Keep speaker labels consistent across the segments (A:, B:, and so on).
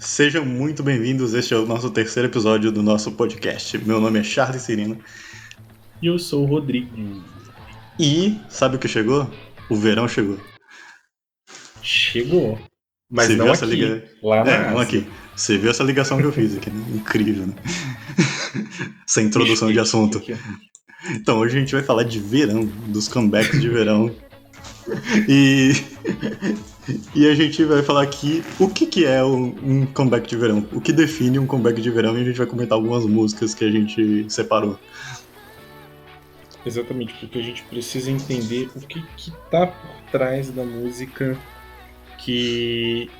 A: Sejam muito bem-vindos. Este é o nosso terceiro episódio do nosso podcast. Meu nome é Charles Cirino.
B: E eu sou o Rodrigo.
A: E sabe o que chegou? O verão chegou.
B: Chegou. Mas
A: Você
B: não
A: viu
B: aqui.
A: essa liga...
B: Lá na
A: É, não aqui. Você viu essa ligação que eu fiz aqui, né? Incrível, né? Essa introdução de assunto. Então, hoje a gente vai falar de verão, dos comebacks de verão. E, e a gente vai falar aqui o que, que é um, um comeback de verão, o que define um comeback de verão, e a gente vai comentar algumas músicas que a gente separou.
B: Exatamente, porque a gente precisa entender o que, que tá por trás da música que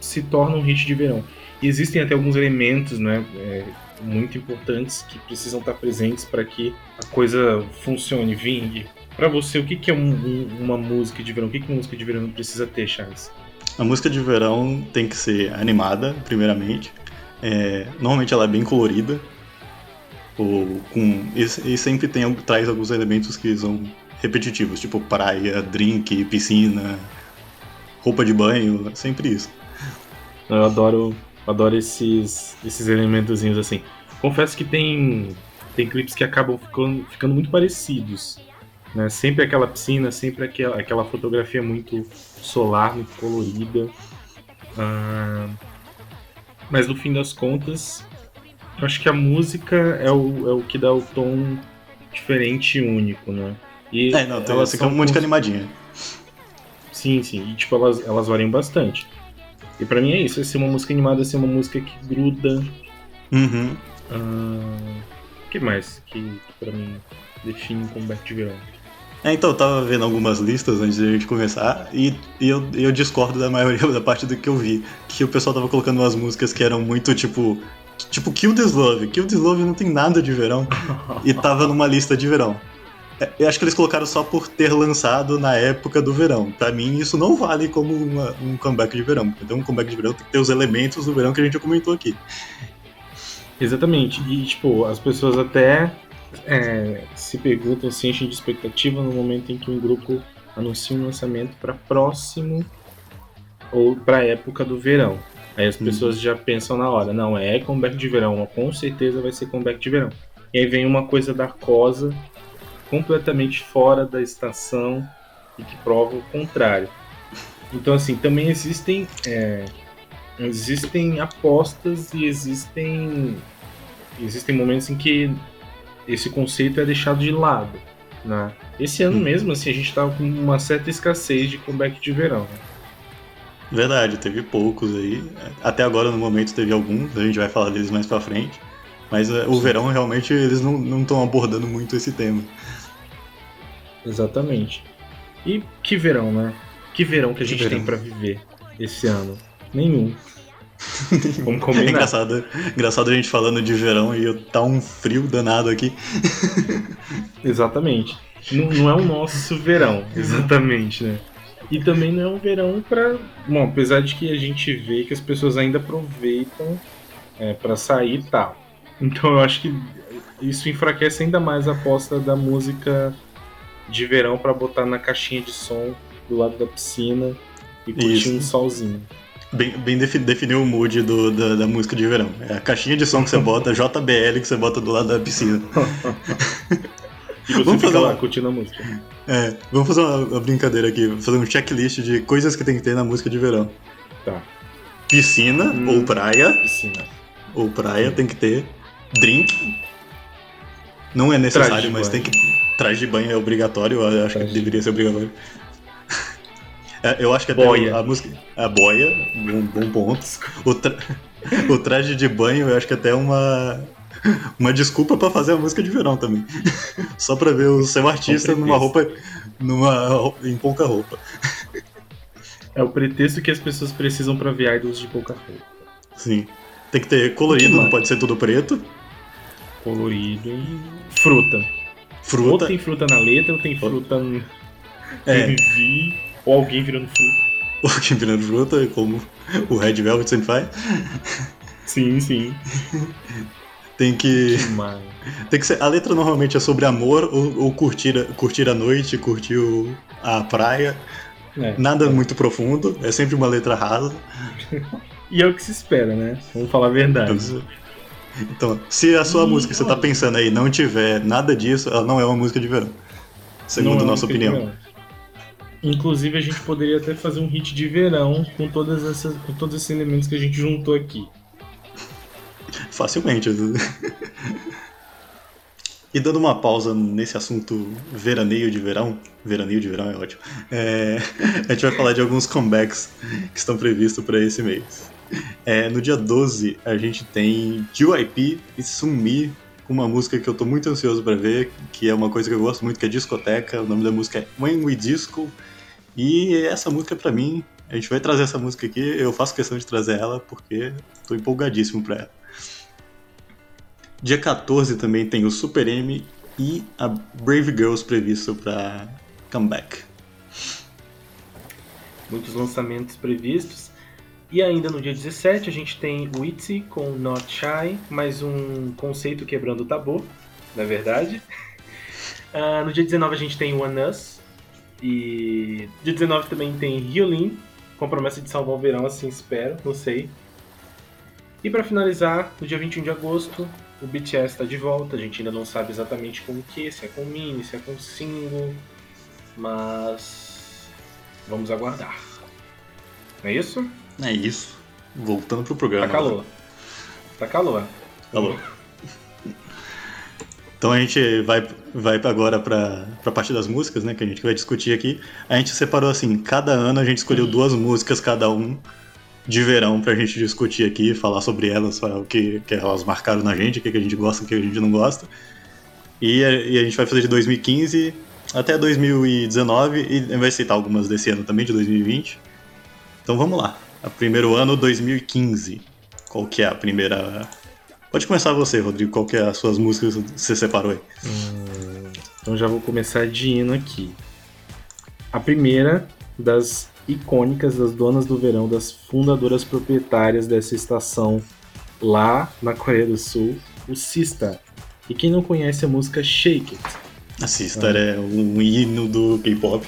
B: se torna um hit de verão. E existem até alguns elementos né, é, muito importantes que precisam estar presentes para que a coisa funcione, vingue. Para você, o que, que é um- um- uma música de verão? O que, que uma música de verão precisa ter, Charles?
A: A música de verão tem que ser animada, primeiramente. É, normalmente ela é bem colorida. Ou com, e, e sempre tem, traz alguns elementos que são repetitivos, tipo praia, drink, piscina, roupa de banho, sempre isso.
B: Eu adoro, adoro esses, esses elementozinhos assim. Confesso que tem, tem clipes que acabam ficando, ficando muito parecidos. Né? Sempre aquela piscina, sempre aquela, aquela fotografia muito solar, muito colorida. Ah, mas no fim das contas, eu acho que a música é o, é o que dá o tom diferente e único, né? E
A: É, não, tem,
B: elas
A: é uma música
B: cons-
A: animadinha.
B: Sim, sim. E tipo, elas, elas variam bastante. E pra mim é isso, é ser uma música animada, é ser uma música que gruda.
A: Uhum.
B: Ah, O que mais que, que pra mim define um comeback de verão?
A: É, então, eu tava vendo algumas listas antes de a gente começar e, e eu, eu discordo da maioria da parte do que eu vi. Que o pessoal tava colocando umas músicas que eram muito tipo. Tipo, Kill This Love. Kill This Love não tem nada de verão. E tava numa lista de verão. É, Eu acho que eles colocaram só por ter lançado na época do verão. Pra mim, isso não vale como uma- um comeback de verão. Então, um comeback de verão tem que ter os elementos do verão que a gente já comentou aqui.
B: Exatamente. E tipo, as pessoas até é, se perguntam, se enchem de expectativa no momento em que um grupo anuncia um lançamento para próximo ou para época do verão. Aí as
A: Uhum.
B: pessoas já pensam na hora, não, é comeback de verão, com certeza vai ser comeback de verão. E aí vem uma coisa da cosa completamente fora da estação e que prova o contrário. Então assim, também existem é, existem apostas e existem existem momentos em que esse conceito é deixado de lado, né? Esse ano
A: Hum.
B: mesmo, assim, a gente tava com uma certa escassez de comeback de verão. né?
A: Verdade, teve poucos aí. Até agora, no momento, teve alguns. A gente vai falar deles mais pra frente. Mas é, o verão, realmente, eles não estão abordando muito esse tema.
B: Exatamente. E que verão, né? Que verão que a
A: Que
B: gente
A: verão.
B: tem pra viver esse ano? Nenhum. Vamos
A: É
B: combinar.
A: engraçado, engraçado a gente falando de verão e tá um frio danado aqui.
B: Exatamente. Não, não é o nosso verão, exatamente, né? E também não é um verão pra. Bom, apesar de que a gente vê que as pessoas ainda aproveitam é, para sair e tal. Então eu acho que isso enfraquece ainda mais a aposta da música de verão pra botar na caixinha de som do lado da piscina e curtir
A: Isso.
B: um solzinho.
A: Bem, bem defi- definiu o mood do- da, da música de verão. É a caixinha de som que você bota, JBL que você bota do lado da piscina.
B: E você
A: Vamos fazer
B: lá
A: uma-
B: curtindo a música.
A: É, vamos fazer uma, uma brincadeira aqui, fazer um checklist de coisas que tem que ter na música de verão.
B: Tá.
A: Piscina
B: Hum.
A: ou praia,
B: Piscina.
A: ou praia tem que ter. Drink. Não é necessário, mas
B: banho.
A: tem que. Traje de banho é obrigatório, eu acho
B: Traje
A: que
B: de-
A: deveria ser obrigatório. É, eu acho que até
B: Boia.
A: a música. A boia, bom, bom ponto. O, tra- o traje de banho, eu acho que até é uma. Uma desculpa pra fazer a música de verão também. Só pra ver o seu artista numa roupa. Numa, em pouca roupa.
B: É o pretexto que as pessoas precisam pra ver idols de pouca roupa.
A: Sim. Tem que ter colorido, não pode ser tudo preto.
B: colorido e fruta. Ou
A: Fruta.
B: tem fruta na letra, ou tem fruta no
A: É,
B: ou alguém virando fruta.
A: o que virando fruta, como o Red Velvet sempre faz.
B: Sim, sim.
A: Tem que.
B: Mas...
A: Tem que ser. A letra normalmente é sobre amor ou, ou curtir, a- curtir a noite, curtir o- a praia.
B: É.
A: Nada muito profundo, é sempre uma letra rasa.
B: E é o que se espera, né? Vamos falar a verdade.
A: Então, se a sua e, música que você tá pensando aí não tiver nada disso, ela não é uma música de verão. Segundo é nossa opinião.
B: Inclusive, a gente poderia até fazer um hit de verão com, todas essas, com todos esses elementos que a gente juntou aqui.
A: Facilmente. E dando uma pausa nesse assunto veraneio de verão, veraneio de verão é ótimo, é, a gente vai falar de alguns comebacks que estão previstos para esse mês. É, no dia 12, a gente tem JYP e Sumi com uma música que eu tô muito ansioso para ver, que é uma coisa que eu gosto muito, que é discoteca. O nome da música é When We Disco. E essa música para mim, a gente vai trazer essa música aqui, eu faço questão de trazer ela porque tô empolgadíssimo para ela. Dia 14 também tem o Super M e a Brave Girls previsto para comeback.
B: Muitos lançamentos previstos. E ainda no dia 17 a gente tem o Itzy com Not Shy, mais um conceito quebrando o tabu, na verdade. Uh, no dia 19 a gente tem One Us. E dia 19 também tem Hyolyn, com promessa de salvar o verão, assim espero, não sei. E para finalizar, no dia 21 de agosto, o BTS está de volta, a gente ainda não sabe exatamente com o que, se é com mini, se é com single, mas vamos aguardar. Não é isso?
A: É isso. Voltando pro programa.
B: Tá calor. Tá calor.
A: Calor. Então a gente vai, vai agora para a parte das músicas, né? Que a gente vai discutir aqui. A gente separou assim, cada ano a gente escolheu duas músicas cada um de verão pra gente discutir aqui, falar sobre elas, o que, que elas marcaram na gente, o que, que a gente gosta, o que a gente não gosta. E a, e a gente vai fazer de 2015 até 2019 e vai citar algumas desse ano também, de 2020. Então vamos lá. O primeiro ano, 2015. Qual que é a primeira... Pode começar você, Rodrigo. Qual que é as suas músicas que você separou aí?
B: Hum, então já vou começar de hino aqui. A primeira das icônicas das donas do verão, das fundadoras proprietárias dessa estação lá na Coreia do Sul, o Sistar. E quem não conhece a música Shake It?
A: A Sistar é, é um hino do K-pop.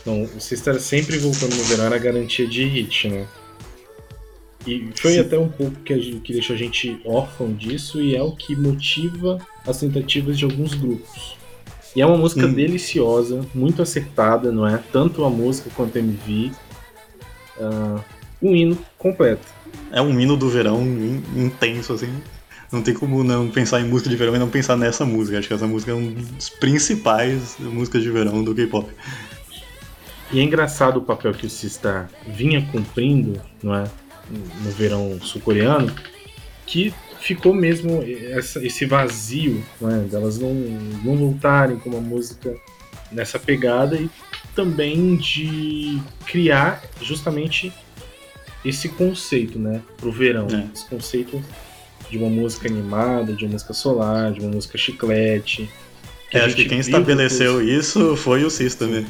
B: Então, o Sistar sempre voltando no verão era garantia de hit, né? E foi Sim. até um pouco que, gente, que deixou a gente órfão disso e é o que motiva as tentativas de alguns grupos. E é uma música hum. deliciosa, muito acertada, não é? Tanto a música quanto a MV. Uh, um hino completo.
A: É um hino do verão intenso, assim. Não tem como não pensar em música de verão e não pensar nessa música. Acho que essa música é um dos principais músicas de verão do K-pop.
B: E é engraçado o papel que o Sista vinha cumprindo, não é? No verão sul-coreano, que ficou mesmo essa, esse vazio, né, delas não, não voltarem com uma música nessa pegada e também de criar justamente esse conceito, né, pro verão, é. esse conceito de uma música animada, de uma música solar, de uma música chiclete.
A: Que é, acho que quem estabeleceu depois... isso foi o System. Né?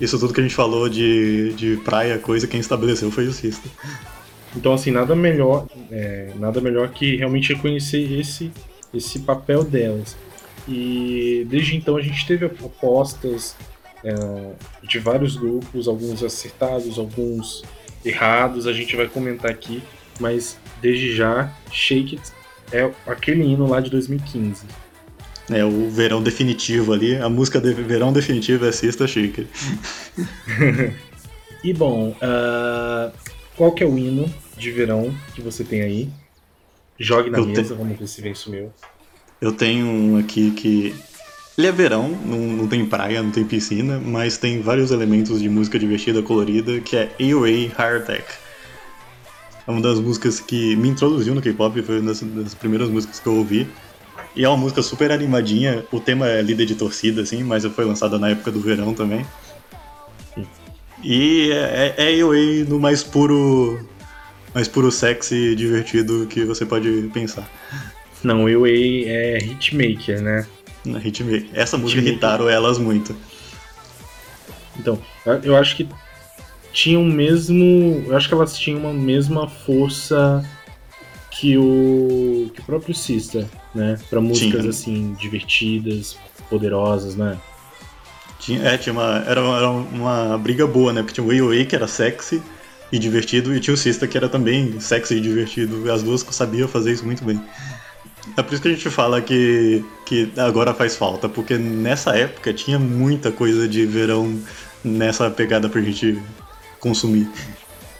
A: Isso tudo que a gente falou de, de praia, coisa, quem estabeleceu foi o System.
B: Então, assim, nada melhor, é, nada melhor que realmente reconhecer esse, esse papel delas. E desde então a gente teve apostas é, de vários grupos, alguns acertados, alguns errados, a gente vai comentar aqui, mas desde já, Shake It é aquele hino lá de 2015.
A: É o verão definitivo ali, a música de verão definitivo é Sista Shake
B: It. e bom, uh, qual que é o hino de verão que você tem aí? Jogue na eu mesa, te... vamos ver se vem isso meu.
A: Eu tenho um aqui que. Ele é verão, não, não tem praia, não tem piscina, mas tem vários elementos de música divertida, colorida, que é AOA Heart Attack. É uma das músicas que me introduziu no K-pop, foi uma das, das primeiras músicas que eu ouvi. E é uma música super animadinha, o tema é líder de torcida, assim, mas foi lançada na época do verão também. E é, é, é AOA no mais puro. Mais puro sexy divertido que você pode pensar.
B: Não, AOA é hitmaker, né?
A: Hitmaker. Essa música hitmaker. irritaram elas muito.
B: Então, eu acho que tinham mesmo. Eu acho que elas tinham uma mesma força que o. que o próprio Sister, né? Pra músicas assim, divertidas, poderosas, né?
A: Tinha, é, tinha uma, era, uma, era uma briga boa, né? Porque tinha o AOA que era sexy, e divertido, e tinha o Sista que era também sexy e divertido. As duas sabiam fazer isso muito bem. É por isso que a gente fala que, que agora faz falta, porque nessa época tinha muita coisa de verão nessa pegada pra gente consumir.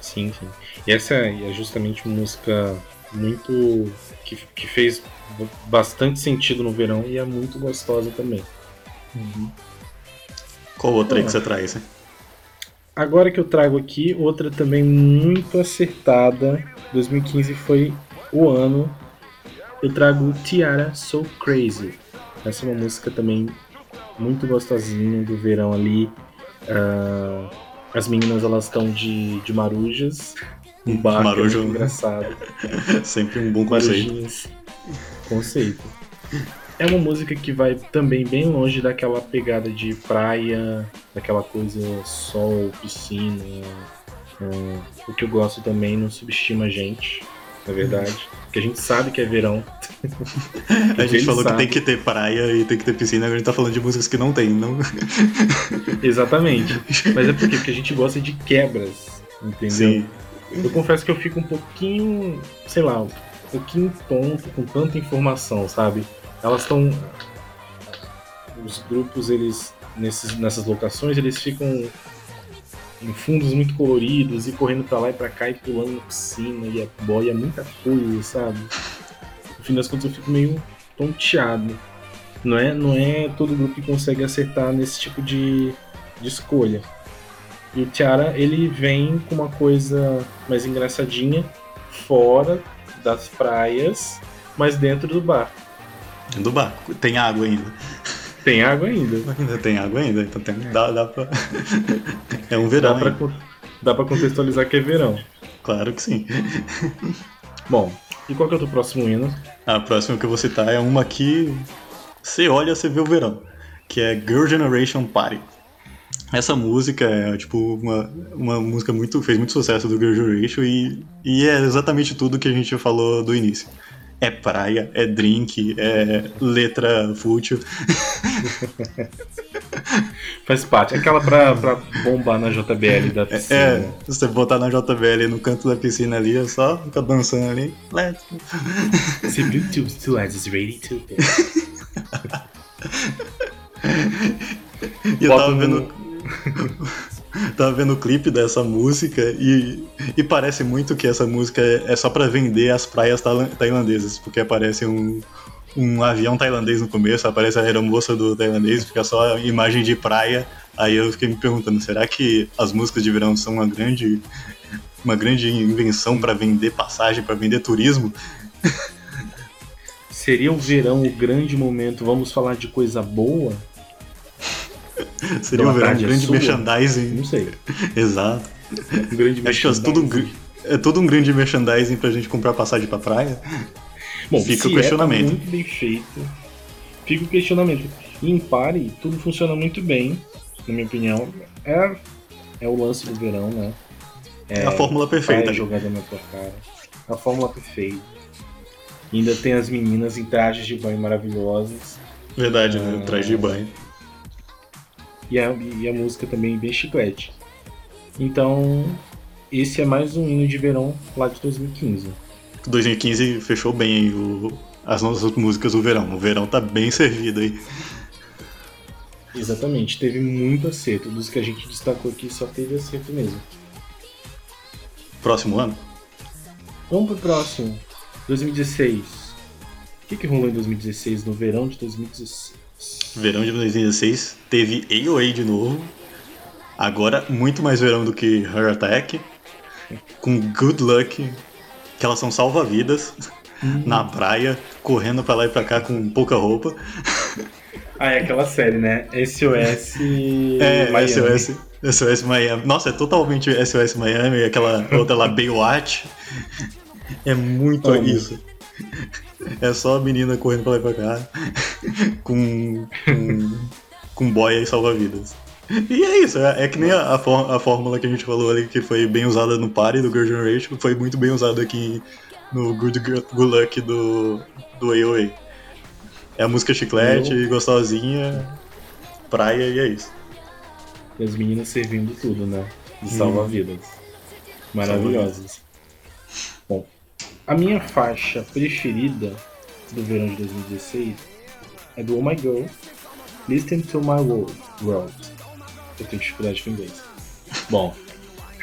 B: Sim, sim. E essa é justamente uma música muito. que, que fez bastante sentido no verão e é muito gostosa também.
A: Uhum. Qual outra aí que você traz? Hein?
B: Agora que eu trago aqui, outra também muito acertada. 2015 foi o ano. Eu trago Tiara So Crazy. Essa é uma música também muito gostosinha do verão ali. Uh, as meninas elas estão de, de marujas. Um bar Marujo. É engraçado.
A: Sempre um bom conceito.
B: Conceito. É uma música que vai também bem longe daquela pegada de praia, daquela coisa sol, piscina. O que eu gosto também não subestima a gente, na verdade. Porque a gente sabe que é verão.
A: a gente falou sabe. que tem que ter praia e tem que ter piscina, agora a gente tá falando de músicas que não tem, não?
B: Exatamente. Mas é porque, porque a gente gosta de quebras, entendeu? Sim. Eu confesso que eu fico um pouquinho, sei lá, um pouquinho tonto com tanta informação, sabe? Elas estão. Os grupos, eles. Nesses, nessas locações, eles ficam em fundos muito coloridos e correndo para lá e para cá e pulando na piscina e a boia, muita coisa, sabe? No fim das contas eu fico meio tonteado. Não é, não é todo grupo que consegue acertar nesse tipo de, de escolha. E o Tiara, ele vem com uma coisa mais engraçadinha, fora das praias, mas dentro do bar.
A: Do bar. Tem água ainda.
B: Tem água ainda.
A: Ainda tem água ainda, então tem, dá, dá pra... é um verão.
B: Dá pra, dá pra contextualizar que é verão.
A: Claro que sim.
B: Bom, e qual que é o teu próximo hino?
A: A próxima que eu vou citar é uma que você olha, você vê o verão, que é Girl Generation Party. Essa música é tipo uma, uma música muito fez muito sucesso do Girl Generation e, e é exatamente tudo que a gente falou do início. É praia, é drink, é letra fútil.
B: Faz parte. Aquela pra, pra bombar na JBL da é, piscina.
A: É, você botar na JBL no canto da piscina ali, é só ficar dançando ali. Let's.
B: Se Bluetooth to is ready to.
A: e eu tava vendo. Tava vendo o clipe dessa música e, e parece muito que essa música é, é só para vender as praias tailandesas, porque aparece um, um avião tailandês no começo, aparece a aeromoça do tailandês, fica só imagem de praia. Aí eu fiquei me perguntando, será que as músicas de verão são uma grande uma grande invenção para vender passagem, para vender turismo?
B: Seria o verão o grande momento, vamos falar de coisa boa?
A: Seria um, grande merchandising.
B: Não sei.
A: Exato.
B: Um grande
A: Acho que é tudo um, é todo um grande merchandising pra gente comprar passagem pra praia.
B: Bom, fica o questionamento. É, tá muito bem feito. Fica o questionamento. em pare, tudo funciona muito bem, na minha opinião. É, é o lance do verão, né?
A: É a fórmula perfeita.
B: jogada na tua cara. A fórmula perfeita. E ainda tem as meninas em trajes de banho maravilhosas.
A: Verdade, né? Ah, traje de banho
B: e a, e a música também bem chiclete. Então, esse é mais um hino de verão lá de 2015.
A: 2015 fechou bem o, as nossas músicas do verão. O verão tá bem servido aí.
B: Exatamente, teve muito acerto. Dos que a gente destacou aqui, só teve acerto mesmo.
A: Próximo ano?
B: Vamos pro próximo. 2016. O que, que rolou em 2016, no verão de 2016?
A: Verão de 2016 teve AOA de novo. Agora muito mais verão do que Her Attack. Com Good Luck, que elas são salva-vidas uhum. na praia, correndo pra lá e pra cá com pouca roupa.
B: Ah, é aquela série, né? SOS.
A: É, Miami. SOS. SOS Miami. Nossa, é totalmente SOS Miami, aquela outra lá, Baywatch. É muito Amo. isso. É só a menina correndo pra lá e pra cá com, com, com boia e salva-vidas. E é isso, é, é que nem a, a, a, fórmula que a gente falou ali, que foi bem usada no Party do Girl Generation, foi muito bem usada aqui no Good, Good Luck do, do AOA. É a música chiclete, Eu... gostosinha, praia e é isso.
B: E as meninas servindo tudo, né? De salva-vidas. Maravilhosas. A minha faixa preferida do verão de 2016 é do Oh My Girl, Listen to My World. World. Eu tenho dificuldade com inglês. Bom,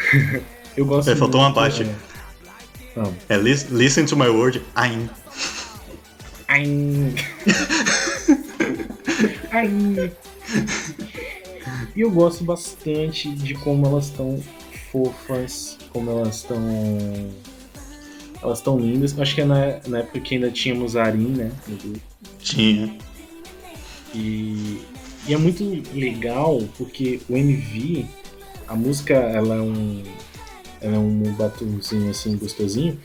B: eu gosto
A: É, faltou uma parte.
B: é.
A: É lis- Listen to My Word, I'm.
B: Ai. Ai. E eu gosto bastante de como elas estão fofas, como elas estão. Elas estão lindas. Acho que é na, na época que ainda tínhamos a Arin, né?
A: Tinha.
B: E, e é muito legal porque o MV, a música, ela é um. Ela é um batonzinho assim gostosinho.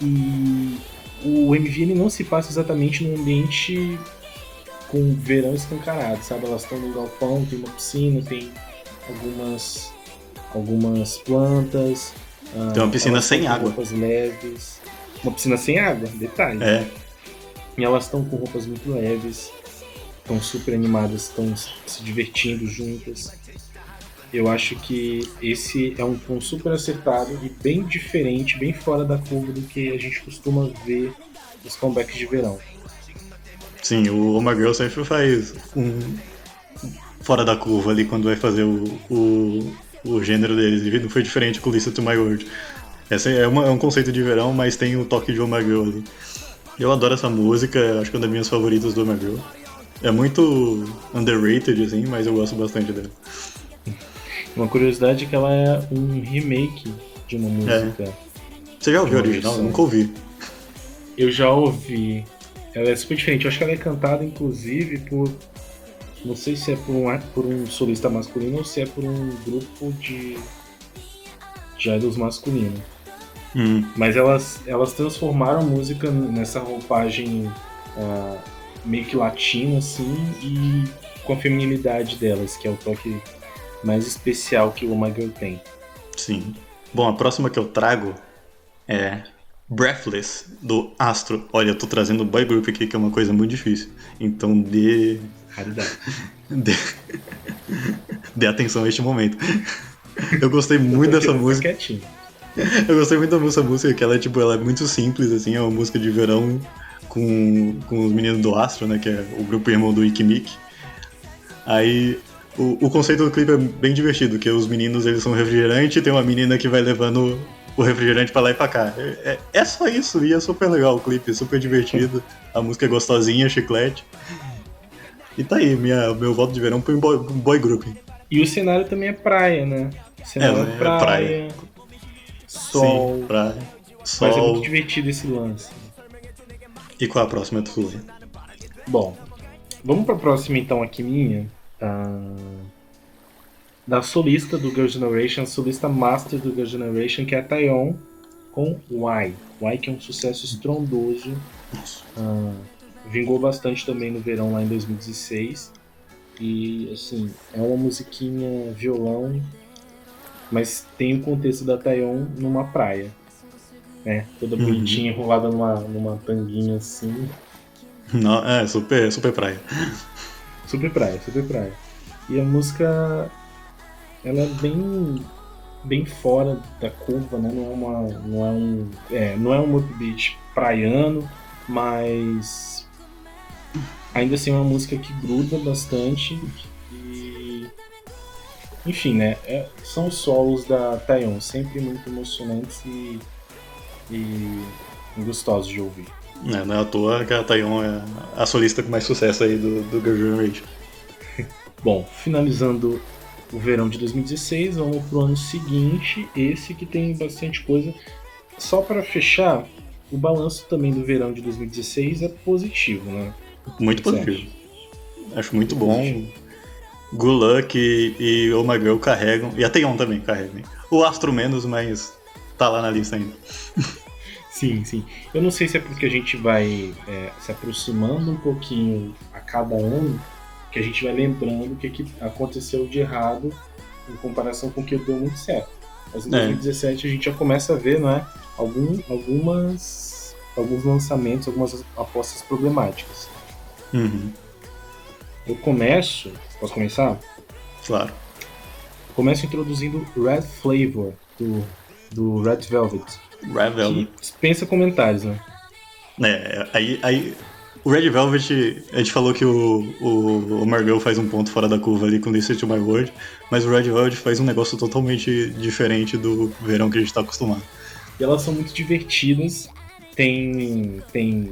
B: E o MV ele não se passa exatamente num ambiente com verão escancarado, sabe? Elas estão no galpão, tem uma piscina, tem algumas algumas plantas. Ah,
A: Tem uma piscina sem água.
B: Roupas leves. Uma piscina sem água, detalhe.
A: É.
B: E elas estão com roupas muito leves, estão super animadas, estão se divertindo juntas. Eu acho que esse é um tom super acertado e bem diferente, bem fora da curva do que a gente costuma ver nos comebacks de verão.
A: Sim, o My Girl sempre faz um. fora da curva ali quando vai fazer o, o, o gênero deles. E não foi diferente com Listen to My Word. Essa é, uma- é um conceito de verão, mas tem o toque de My Girl ali. Eu adoro essa música, acho que é uma das minhas favoritas do My Girl. É muito underrated, assim, mas eu gosto bastante dela.
B: Uma curiosidade é que ela é um remake de uma música.
A: Você já ouviu a original? Eu
B: versão.
A: nunca ouvi.
B: Eu já ouvi. Ela é super diferente. Eu acho que ela é cantada, inclusive, por. Não sei se é por um, por um solista masculino ou se é por um grupo de. de idols masculino.
A: Hum,
B: Mas elas, elas transformaram a música nessa roupagem ah, meio que latina, assim, e com a feminilidade delas, que é o toque mais especial que o My Girl tem.
A: sim. Bom, a próxima que eu trago é Breathless, do Astro. Olha, eu tô trazendo boy group aqui, que é uma coisa muito difícil. Então dê.
B: Raridade.
A: dê, dê atenção a este momento. Eu gostei muito dessa
B: Fica
A: música.
B: Quietinho.
A: Eu gostei muito dessa música, que ela é, tipo, ela é muito simples, assim, é uma música de verão com, com os meninos do Astro, né, que é o grupo irmão do Ikimik. Aí o, o conceito do clipe é bem divertido, que os meninos eles são refrigerante e tem uma menina que vai levando o refrigerante pra lá e pra cá. É, é- é só isso, e é super legal o clipe, super divertido. A música é gostosinha, chiclete. E tá aí, minha, meu voto de verão foi um boy, um boy group.
B: E o cenário também é praia, né? O cenário
A: É,
B: é,
A: é
B: praia,
A: praia.
B: sol.
A: Sim, pra
B: Mas é
A: sol.
B: muito divertido esse lance.
A: E qual a próxima tua?
B: Bom, vamos pra próxima então aqui minha. ah, da solista do Girl Generation, a solista master do Girl Generation, que é a Taeyeon, com Why. Why que é um sucesso estrondoso. ah, vingou bastante também no verão lá em 2016. E assim, é uma musiquinha violão, mas tem o contexto da Taeyeon numa praia. Né? Toda
A: Uhum.
B: bonitinha, enrolada numa, numa tanguinha assim.
A: Não, é, super, super praia.
B: Super praia, super praia. E a música ela é bem bem fora da curva, né? Não é uma não é um é, não é um upbeat praiano, mas ainda assim é uma música que gruda bastante e enfim, né? é- são os solos da Taeyeon, sempre muito emocionantes e, e gostosos de ouvir.
A: É, não é à toa que a Taeyeon é a solista com mais sucesso aí do, do Girl Generation.
B: Bom, finalizando o verão de 2016, vamos pro ano seguinte, esse que tem bastante coisa. Só para fechar, o balanço também do verão de 2016 é positivo, né?
A: Muito positivo. Acho muito bom. Good Luck e, e Oh My Girl carregam. E a Taeyeon também carrega. né? O Astro menos, mas tá lá na lista ainda.
B: Sim, sim. Eu não sei se é porque a gente vai é, se aproximando um pouquinho a cada ano, que a gente vai lembrando o que, que aconteceu de errado em comparação com o que deu muito certo. Mas em
A: É.
B: 2017 a gente já começa a ver, né, algum, algumas, alguns lançamentos, algumas apostas problemáticas.
A: Uhum,
B: Eu começo, posso começar?
A: claro.
B: Começo introduzindo Red Flavor, do do Red Velvet.
A: Red Velvet.
B: Dispensa comentários, né?
A: É, aí, aí o Red Velvet, a gente falou que o, o, o Marvel faz um ponto fora da curva ali com Listen to My Word, mas o Red Velvet faz um negócio totalmente diferente do verão que a gente tá acostumado.
B: E elas são muito divertidas, tem, tem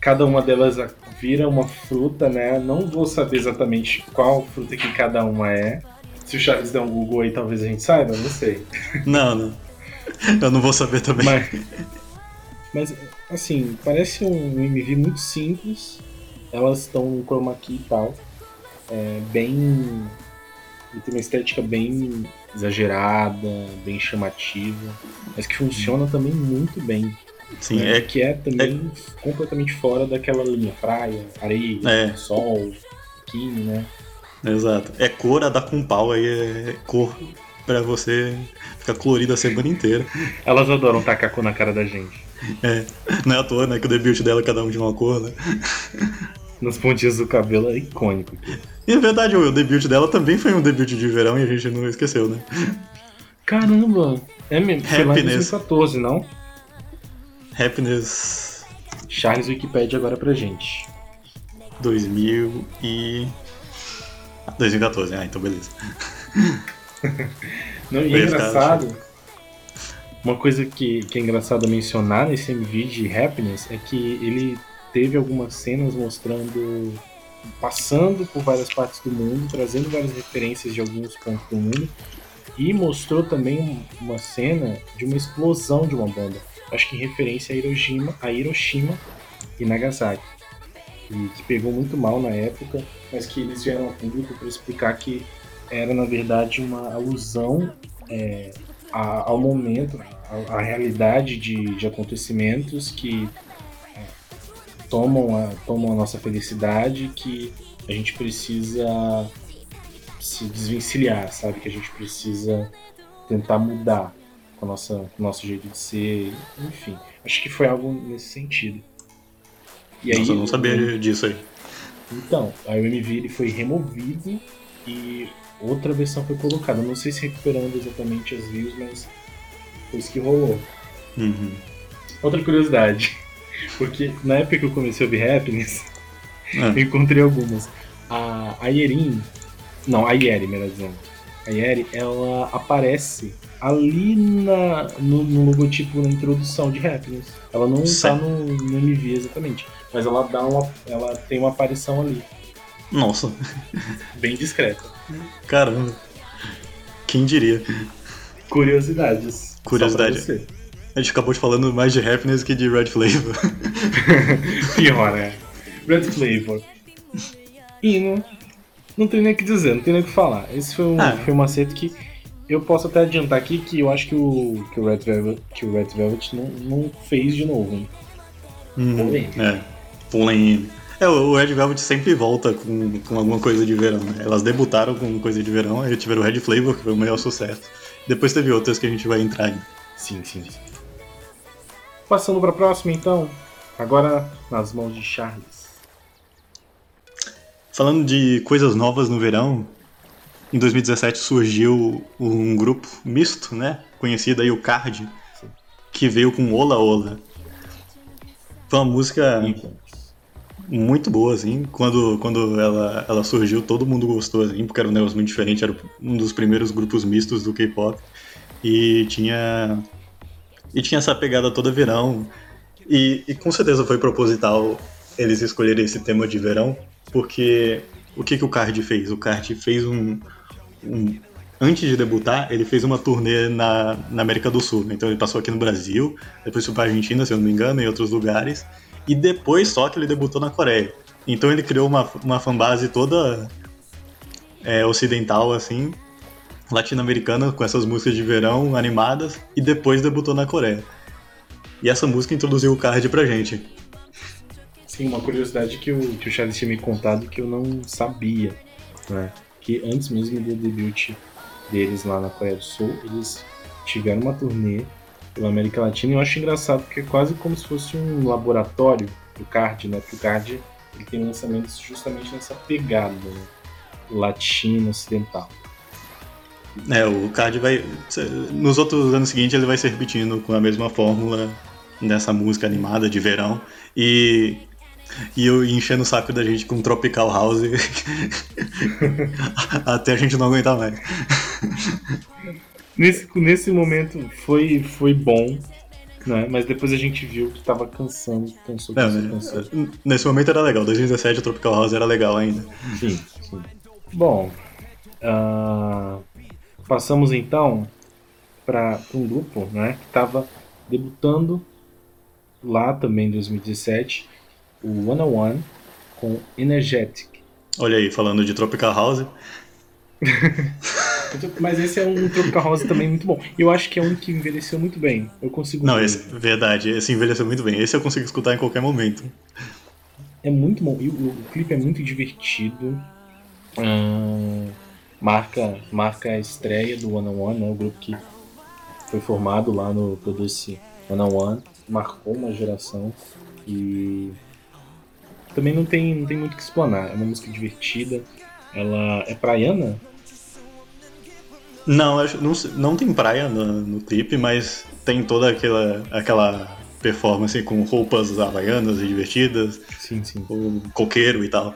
B: cada uma delas vira uma fruta, né? Não vou saber exatamente qual fruta que cada uma é. Se o Charles der um Google aí, talvez a gente saiba, não sei.
A: Não, não. Eu não vou saber também.
B: Mas, mas assim, parece um MV muito simples. Elas estão no chroma key e tal. É, bem. Tem uma estética bem exagerada, bem chamativa, mas que funciona também muito bem.
A: Sim, né? é
B: que é também é... completamente fora daquela linha praia, areia, é. sol, biquíni, né?
A: Exato. É cor a dar com pau aí, é cor pra você ficar colorida a semana inteira.
B: Elas adoram tacar cor na cara da gente.
A: É, não é à toa, né? Que o debut dela é cada um de uma cor, né?
B: Nas pontinhas do cabelo é icônico.
A: E é verdade, o debut dela também foi um debut de verão e a gente não esqueceu, né?
B: Caramba! É mesmo, foi lá em 2014, não?
A: Happiness.
B: Charles Wikipedia agora pra gente.
A: 2000 e. 2014, ah, então beleza.
B: Não, e é engraçado. Uma coisa que, que é engraçado mencionar nesse MV de Happiness é que ele teve algumas cenas mostrando. passando por várias partes do mundo, trazendo várias referências de alguns pontos do mundo. E mostrou também uma cena de uma explosão de uma bomba acho que em referência a Hiroshima, a Hiroshima e Nagasaki. E que pegou muito mal na época, mas que eles vieram ao público para explicar que era na verdade uma alusão é, a, ao momento, à realidade de, de acontecimentos que é, tomam, a, tomam a nossa felicidade, que a gente precisa se desvencilhar, sabe? Que a gente precisa tentar mudar com, nossa, com o nosso jeito de ser, enfim. Acho que foi algo nesse sentido.
A: E Nossa, aí, eu não sabia disso aí.
B: Então, aí o MV ele foi removido e outra versão foi colocada. Não sei se recuperando exatamente as views, mas foi isso que rolou.
A: Uhum.
B: Outra curiosidade, porque na época que eu comecei a ouvir Happiness, é. eu encontrei algumas. A, a Yerin, não, a Yeri, melhor dizendo. A Yeri, ela aparece ali na, no, no, logotipo, na introdução de Happiness. Ela não está no, no MV exatamente, mas ela dá uma, ela tem uma aparição ali.
A: Nossa.
B: Bem discreta.
A: Caramba. Quem diria?
B: Curiosidades.
A: Curiosidade. A gente acabou de falando mais de Happiness que de Red Flavor.
B: Pior, né? Red Flavor. Não, não tem nem o que dizer, não tem nem o que falar. Esse foi um, ah. foi um acerto que eu posso até adiantar aqui que eu acho que o, que o Red Velvet, que o Red Velvet não, não fez de novo, hein?
A: Hum, é, Pulem. É, o Red Velvet sempre volta com, com alguma coisa de verão, né? Elas debutaram com coisa de verão, aí tiveram o Red Flavor, que foi o maior sucesso. Depois teve outras que a gente vai entrar em.
B: Sim, sim. Passando pra próxima, então. Agora nas mãos de Charles.
A: Falando de coisas novas no verão, em 2017 surgiu um grupo misto, né? Conhecido aí o Card, que veio com Ola Ola. Foi uma música muito boa, assim. Quando, quando ela, ela surgiu, todo mundo gostou, assim, porque era um negócio muito diferente. Era um dos primeiros grupos mistos do K-pop. E tinha. E tinha essa pegada toda verão. E, e com certeza foi proposital eles escolherem esse tema de verão, porque o que, que o Card fez? O Card fez um, um, antes de debutar, ele fez uma turnê na, na América do Sul. Então ele passou aqui no Brasil, depois foi para Argentina, se eu não me engano, em outros lugares, e depois só que ele debutou na Coreia. Então ele criou uma, uma fanbase toda é, ocidental, assim, latino-americana, com essas músicas de verão animadas, e depois debutou na Coreia. E essa música introduziu o card pra gente.
B: Sim, uma curiosidade que o, que o Charles tinha me contado que eu não sabia, né? Que antes mesmo do debut deles lá na Coreia do Sul, eles tiveram uma turnê pela América Latina e eu acho engraçado porque é quase como se fosse um laboratório do card, né? Porque o card ele tem lançamentos justamente nessa pegada né? latina ocidental.
A: É, o card vai. Nos outros anos seguintes ele vai se repetindo com a mesma fórmula dessa música animada de verão. E. E eu enchendo o saco da gente com Tropical House até a gente não aguentar mais.
B: Nesse, nesse momento foi, foi bom, né? Mas depois a gente viu que tava cansando, cansou, cansou, cansou.
A: Nesse momento era legal, 2017 o Tropical House era legal ainda.
B: Sim, sim. Bom, uh, passamos então para um grupo né, que estava debutando lá também em 2017, o One on One com Energetic.
A: Olha aí, falando de Tropical House.
B: Mas esse é um Tropical House também muito bom. Eu acho que é um que envelheceu muito bem. Eu consigo.
A: Não, esse, verdade, esse envelheceu muito bem. Esse eu consigo escutar em qualquer momento.
B: É muito bom. E o, o clipe é muito divertido. Hum, marca, marca a estreia do One on One, né? O grupo que foi formado lá no Produce One on One. Marcou uma geração. E também não tem, não tem muito o que explanar. É uma música divertida. Ela é praiana?
A: Não, não, não tem praia no, no clipe, mas tem toda aquela, aquela performance com roupas havaianas e divertidas.
B: Sim, sim.
A: O coqueiro e tal.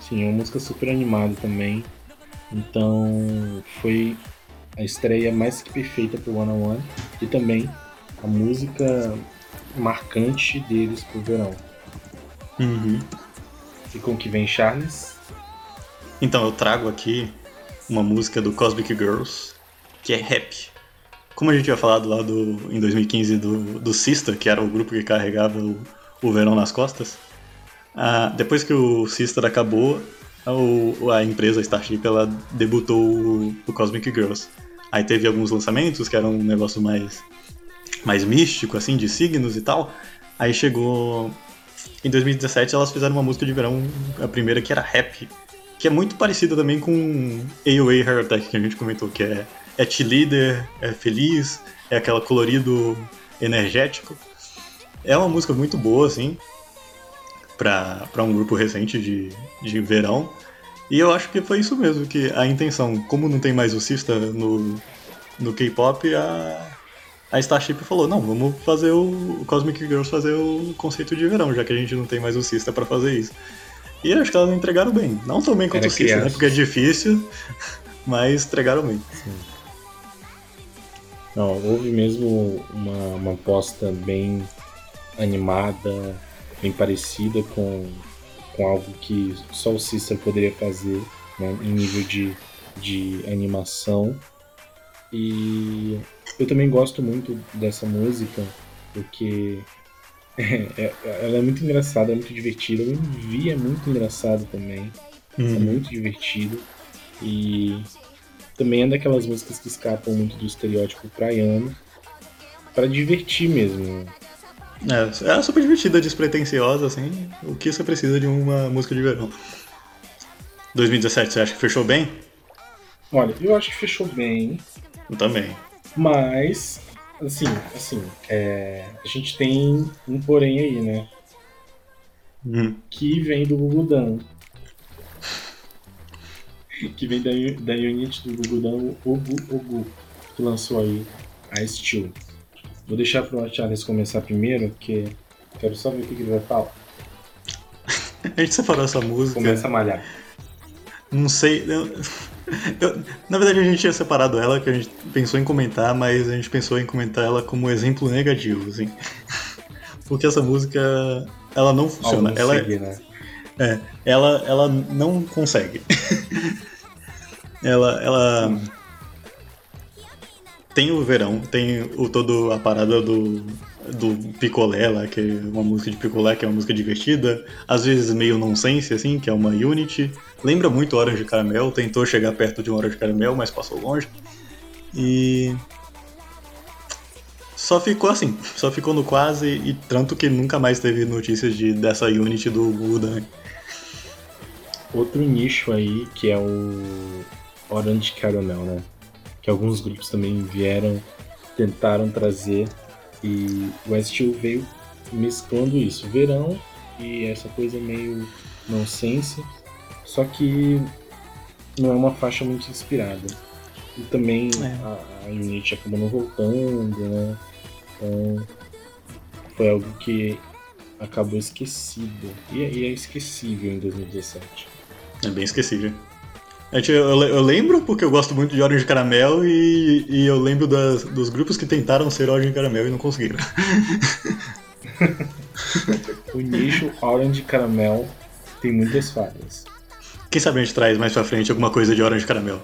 B: Sim, é uma música super animada também. Então foi a estreia mais que perfeita pro One on One e também a música marcante deles pro verão.
A: Uhum.
B: E com que vem Charles?
A: Então eu trago aqui uma música do Cosmic Girls, que é rap. Como a gente tinha falado lá do, em 2015 do, do Sista, que era o grupo que carregava o, o verão nas costas, ah, depois que o Sister acabou, a, a empresa Starship ela debutou o, o, Cosmic Girls. Aí teve alguns lançamentos que eram um negócio mais, mais místico, assim, de signos e tal. Aí chegou. Em 2017 elas fizeram uma música de verão, a primeira que era rap que é muito parecida também com AOA Heart Attack que a gente comentou, que é, é cheerleader, é feliz, é aquela colorido energético. É uma música muito boa, assim, para um grupo recente de, de verão. E eu acho que foi isso mesmo, que a intenção, como não tem mais o Sista no, no K-pop, a, a Starship falou, não, vamos fazer o, o Cosmic Girls fazer o conceito de verão, já que a gente não tem mais o Sista para fazer isso. E acho que elas entregaram bem. Não tão bem quanto o Cícero, né? Porque é difícil, mas entregaram bem. Sim.
B: Não, houve mesmo uma, uma aposta bem animada, bem parecida com, com algo que só o Cícero poderia fazer né, em nível de, de animação. E eu também gosto muito dessa música, porque é, é, ela é muito engraçada, é muito divertida. O MV é muito engraçado também. Uhum. É muito divertido. E também é daquelas músicas que escapam muito do estereótipo praiano. para divertir mesmo.
A: É, é super divertida, despretensiosa, assim. O que você precisa de uma música de verão? 2017, você acha que fechou bem?
B: Olha, eu acho que fechou bem.
A: Eu também.
B: Mas assim, assim, é, a gente tem um porém aí, né?
A: Hum.
B: Que vem do Google Dan. que vem da, da unit do Google Dan, o Ogu, que lançou aí a Steel. Vou deixar pro Charles começar primeiro, porque quero só ver o que, que ele vai falar.
A: a gente separou essa música.
B: Começa a malhar.
A: Não sei. Eu... Eu, na verdade, a gente tinha separado ela, que a gente pensou em comentar, mas a gente pensou em comentar ela como exemplo negativo, assim. Porque essa música, ela não funciona. ela,
B: seguir, né?
A: é, ela, ela não consegue. ela, ela hum. tem o verão, tem o todo a parada do do picolé lá, que é uma música de picolé, que é uma música divertida, às vezes meio nonsense, assim, que é uma Unity. Lembra muito Orange Caramel, tentou chegar perto de um Orange Caramel, mas passou longe. E. Só ficou assim, só ficou no quase, e tanto que nunca mais teve notícias de, dessa Unity do Buda.
B: Outro nicho aí que é o Orange Caramel, né? Que alguns grupos também vieram, tentaram trazer e o Steel veio mesclando isso, verão e essa coisa meio nonsense. Só que não é uma faixa muito inspirada. E também é. a, a Unity acabou não voltando, né? Então foi algo que acabou esquecido. E, e é esquecível em 2017.
A: É bem esquecível. Eu, eu, lembro porque eu gosto muito de Orange Caramel e, e eu lembro das, dos grupos que tentaram ser Orange Caramel e não conseguiram.
B: o nicho Orange Caramel tem muitas falhas.
A: Quem sabe a gente traz mais pra frente alguma coisa de Orange Caramel?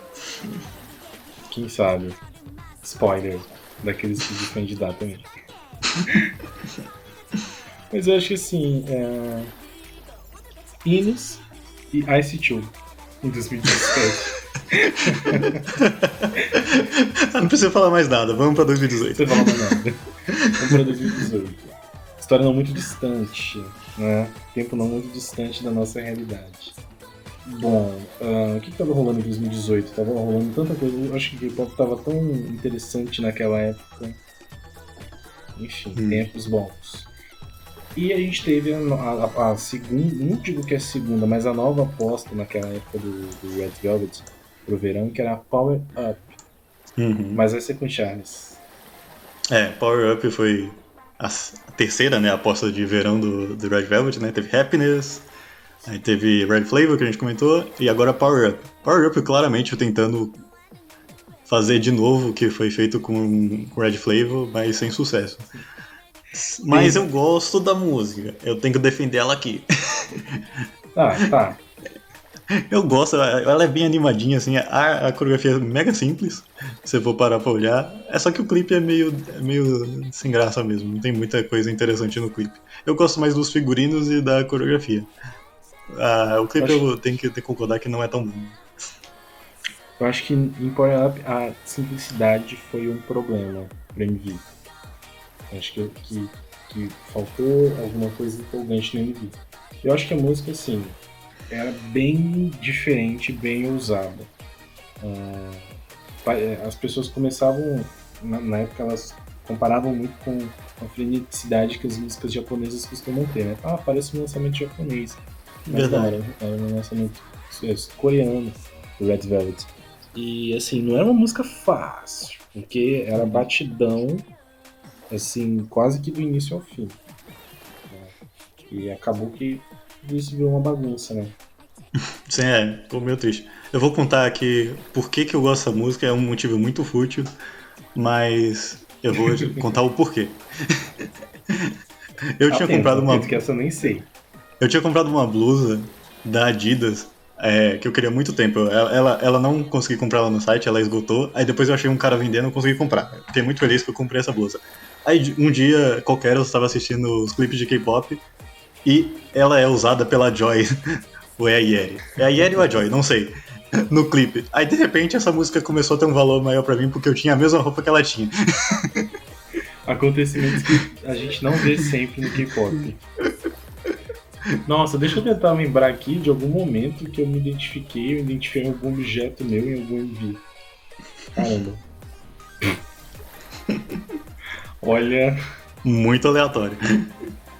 B: Quem sabe? Spoiler daqueles que de candidato também. Mas eu acho que assim. É... Ines e Ice 2 em 2017.
A: não precisa falar mais nada, vamos pra 2018.
B: Não precisa falar mais nada. Vamos pra 2018. História não muito distante, né? Tempo não muito distante da nossa realidade. Bom, uh, o que, que tava rolando em 2018? Tava rolando tanta coisa, acho que o K-pop tava tão interessante naquela época. Enfim, hum. tempos bons. E a gente teve a, a, a, segunda, não digo que é a segunda, mas a nova aposta naquela época do, do Red Velvet pro verão, que era a Power Up. Uhum. Mas vai ser com Charles.
A: É, Power Up foi a, a terceira né, aposta de verão do, do Red Velvet, né? Teve Happiness, aí teve Red Flavor, que a gente comentou, e agora Power Up. Power Up claramente tentando fazer de novo o que foi feito com Red Flavor, mas sem sucesso. Mas eu gosto da música. Eu tenho que defender ela aqui.
B: Tá, tá.
A: Eu gosto, ela é bem animadinha, assim, a, a coreografia é mega simples, se eu for parar pra olhar. É só que o clipe é meio, é meio sem graça mesmo, não tem muita coisa interessante no clipe. Eu gosto mais dos figurinos e da coreografia. Ah, o clipe eu, eu tenho que, concordar que não é tão bom.
B: Eu acho que em Power Up a simplicidade foi um problema pra MV. Acho que, que, que faltou alguma coisa empolgante no MV. Eu acho que a música, assim, era bem diferente, bem ousada. Uh, as pessoas começavam, na, época, elas comparavam muito com a freneticidade que as músicas japonesas costumam ter, né? Ah, parece um lançamento japonês. Mas Verdade. não, era, era um lançamento é, coreano, do Red Velvet. E, assim, não era uma música fácil, porque era batidão assim, quase que do início ao fim. E acabou que isso virou uma bagunça, né?
A: Sim, é, ficou meio triste. Eu vou contar aqui por que, que eu gosto dessa música, é um motivo muito fútil, mas eu vou contar o porquê. eu tinha comprado uma.
B: Que essa eu nem sei.
A: Eu tinha comprado uma blusa da Adidas é, que eu queria há muito tempo. Ela, ela, ela não consegui comprar ela no site, ela esgotou. Aí depois eu achei um cara vendendo e consegui comprar. Fiquei muito feliz que eu comprei essa blusa. Aí um dia qualquer eu estava assistindo os clipes de K-pop e ela é usada pela Joy. ou é a Yeri? É a Yeri ou a Joy? Não sei. No clipe. Aí de repente essa música começou a ter um valor maior para mim porque eu tinha a mesma roupa que ela tinha.
B: Acontecimentos que a gente não vê sempre no K-pop. Nossa, deixa eu tentar lembrar aqui de algum momento que eu me identifiquei, eu identifiquei algum objeto meu em algum MV. Caramba. Olha.
A: Muito aleatório.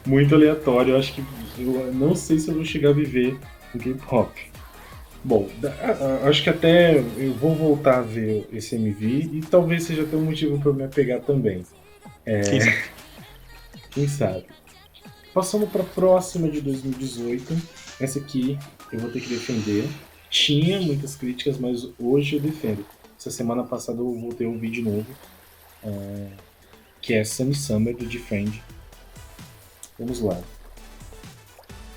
B: Muito aleatório. Eu acho que. Eu não sei se eu vou chegar a viver o K-pop. Bom, acho que até eu vou voltar a ver esse MV e talvez seja até um motivo para eu me apegar também. É... Quem sabe? Passando para a próxima de 2018, essa aqui eu vou ter que defender. Tinha muitas críticas, mas hoje eu defendo. Essa semana passada eu voltei um vídeo novo, é, que é Sunny Summer do Defend. Vamos lá.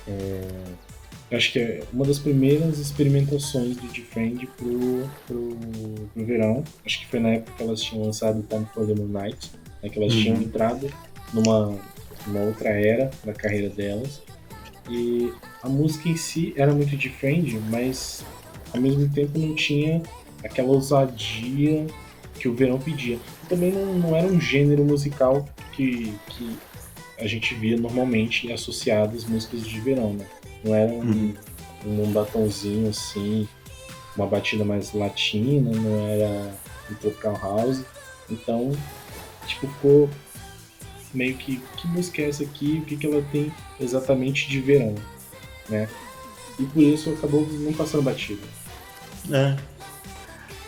B: É, acho que é uma das primeiras experimentações do Defend pro, pro, pro verão. Acho que foi na época que elas tinham lançado Time for the Moonlight, né, que elas uhum. tinham entrado numa uma outra era da carreira delas. E a música em si era muito de friend, mas ao mesmo tempo não tinha aquela ousadia que o verão pedia. Também não, não era um gênero musical que, que a gente via normalmente associado às músicas de verão, né? Não era um, uhum. um batonzinho assim, uma batida mais latina, não era um tropical house. Então, tipo, ficou meio que que música é essa aqui, o que, que ela tem exatamente de verão, né? E por isso acabou não passando batida.
A: É.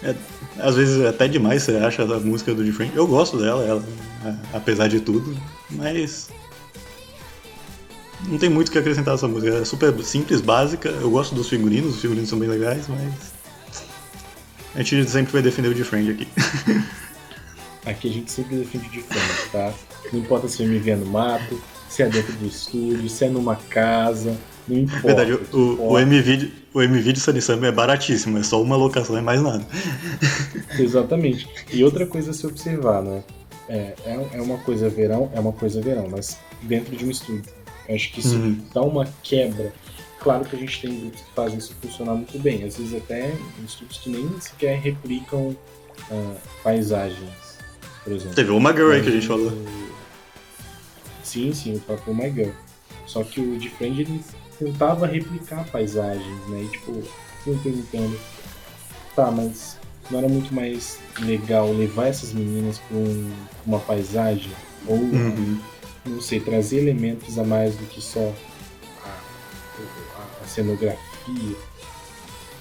A: é. Às vezes é até demais você acha a música do Different. Eu gosto dela, ela, é, apesar de tudo, mas. Não tem muito o que acrescentar essa música. É super simples, básica. Eu gosto dos figurinos, os figurinos são bem legais, mas. A gente sempre vai defender o Different aqui.
B: Aqui a gente sempre defende o Different, tá? Não importa se eu me ver no mato, se é dentro do estúdio, se é numa casa, não importa.
A: Verdade, o, o, M-Video o M-Video Sanisama é baratíssimo, é só uma locação e mais nada.
B: Exatamente. E outra coisa a se observar, né? É, é, é uma coisa verão, é uma coisa verão, mas dentro de um estúdio. Eu acho que isso uhum. dá uma quebra. Claro que a gente tem grupos que fazem isso funcionar muito bem. Às vezes até estúdios que nem sequer replicam uh, paisagens, por exemplo.
A: Teve o My Girl aí que a gente falou.
B: Sim, sim, o próprio My Girl. Só que o de Friend ele tentava replicar paisagens, né? E tipo, fui perguntando, tá, mas não era muito mais legal levar essas meninas para um, uma paisagem? Ou, uhum. não sei, trazer elementos a mais do que só a, a, a cenografia?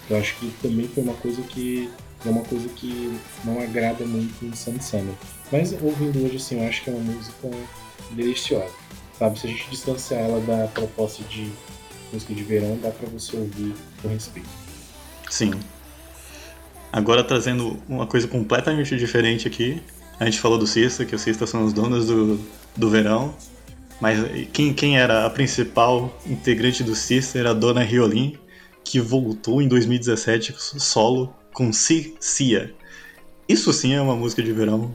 B: Eu acho que também foi uma coisa que é uma coisa que não agrada muito em Summer. Mas ouvindo hoje, assim, eu acho que é uma música deliciosa. Sabe, se a gente distanciar ela da proposta de música de verão, dá para você ouvir com respeito.
A: Sim. Agora trazendo uma coisa completamente diferente aqui. A gente falou do Cista, que o Cista são os donos do, do verão. Mas quem, quem era a principal integrante do Cista era a Dona Riolin, que voltou em 2017 solo com Si Cia. Isso sim é uma música de verão,